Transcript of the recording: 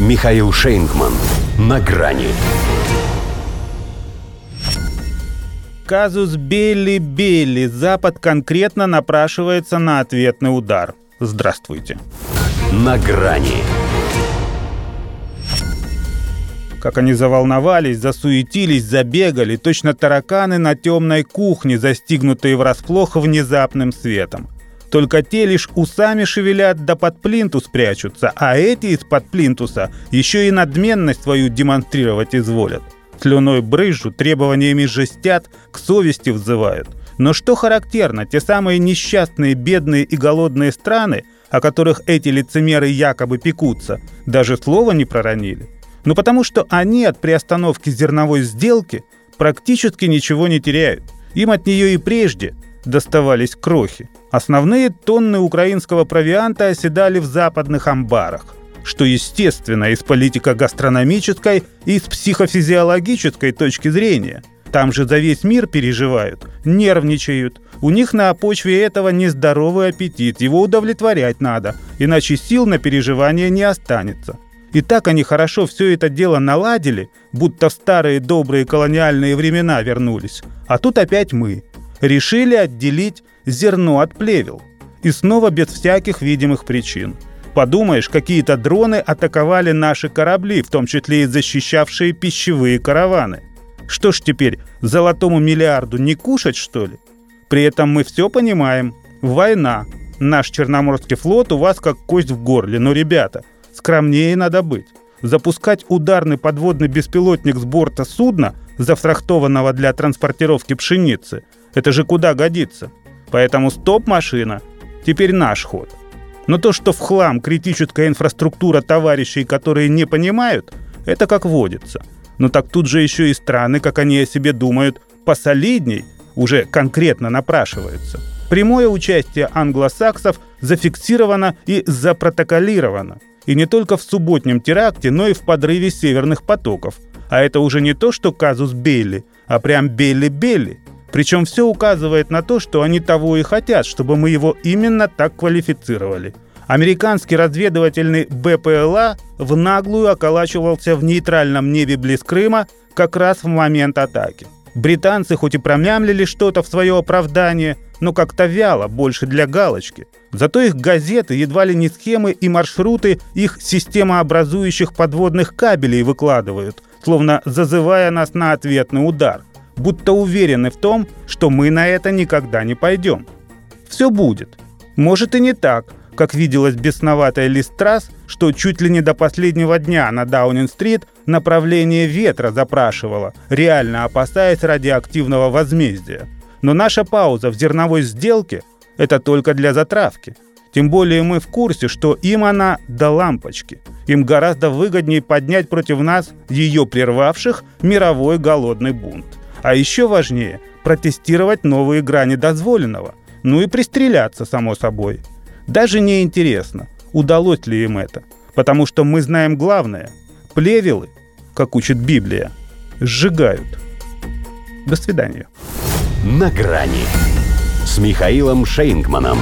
Михаил Шейнгман. На грани. Казус Белли-Белли. Запад конкретно напрашивается на ответный удар. Здравствуйте. На грани. Как они заволновались, засуетились, забегали, точно тараканы на темной кухне, застигнутые врасплох внезапным светом. Только те лишь усами шевелят да под плинтус прячутся, а эти из-под плинтуса еще и надменность свою демонстрировать изволят. Слюной брызжут, требованиями жестят, к совести взывают. Но что характерно, те самые несчастные, бедные и голодные страны, о которых эти лицемеры якобы пекутся, даже слова не проронили. Ну потому что они от приостановки зерновой сделки практически ничего не теряют. Им от нее и прежде доставались крохи. Основные тонны украинского провианта оседали в западных амбарах, что естественно из политико-гастрономической и с психофизиологической точки зрения. Там же за весь мир переживают, нервничают. У них на почве этого нездоровый аппетит, его удовлетворять надо, иначе сил на переживание не останется. И так они хорошо все это дело наладили, будто в старые добрые колониальные времена вернулись. А тут опять мы. Решили отделить зерно от плевел. И снова без всяких видимых причин. Подумаешь, какие-то дроны атаковали наши корабли, в том числе и защищавшие пищевые караваны. Что ж теперь, золотому миллиарду не кушать, что ли? При этом мы все понимаем. Война. Наш Черноморский флот у вас как кость в горле. Но, ребята, скромнее надо быть. Запускать ударный подводный беспилотник с борта судна, зафрахтованного для транспортировки пшеницы, это же куда годится? Поэтому стоп, машина. Теперь наш ход. Но то, что в хлам критическая инфраструктура товарищей, которые не понимают, это как водится. Но так тут же еще и страны, как они о себе думают, посолидней уже конкретно напрашиваются. Прямое участие англосаксов зафиксировано и запротоколировано. И не только в субботнем теракте, но и в подрыве северных потоков. А это уже не то, что казус Белли, а прям Белли-Белли. Причем все указывает на то, что они того и хотят, чтобы мы его именно так квалифицировали. Американский разведывательный БПЛА в наглую околачивался в нейтральном небе близ Крыма как раз в момент атаки. Британцы хоть и промямлили что-то в свое оправдание, но как-то вяло, больше для галочки. Зато их газеты, едва ли не схемы и маршруты их системообразующих подводных кабелей выкладывают, словно зазывая нас на ответный удар будто уверены в том, что мы на это никогда не пойдем. Все будет. Может и не так, как виделась бесноватая Листрас, что чуть ли не до последнего дня на Даунинг-стрит направление ветра запрашивала, реально опасаясь радиоактивного возмездия. Но наша пауза в зерновой сделке – это только для затравки. Тем более мы в курсе, что им она до лампочки. Им гораздо выгоднее поднять против нас ее прервавших мировой голодный бунт. А еще важнее – протестировать новые грани дозволенного. Ну и пристреляться, само собой. Даже не интересно, удалось ли им это. Потому что мы знаем главное – плевелы, как учит Библия, сжигают. До свидания. На грани с Михаилом Шейнгманом.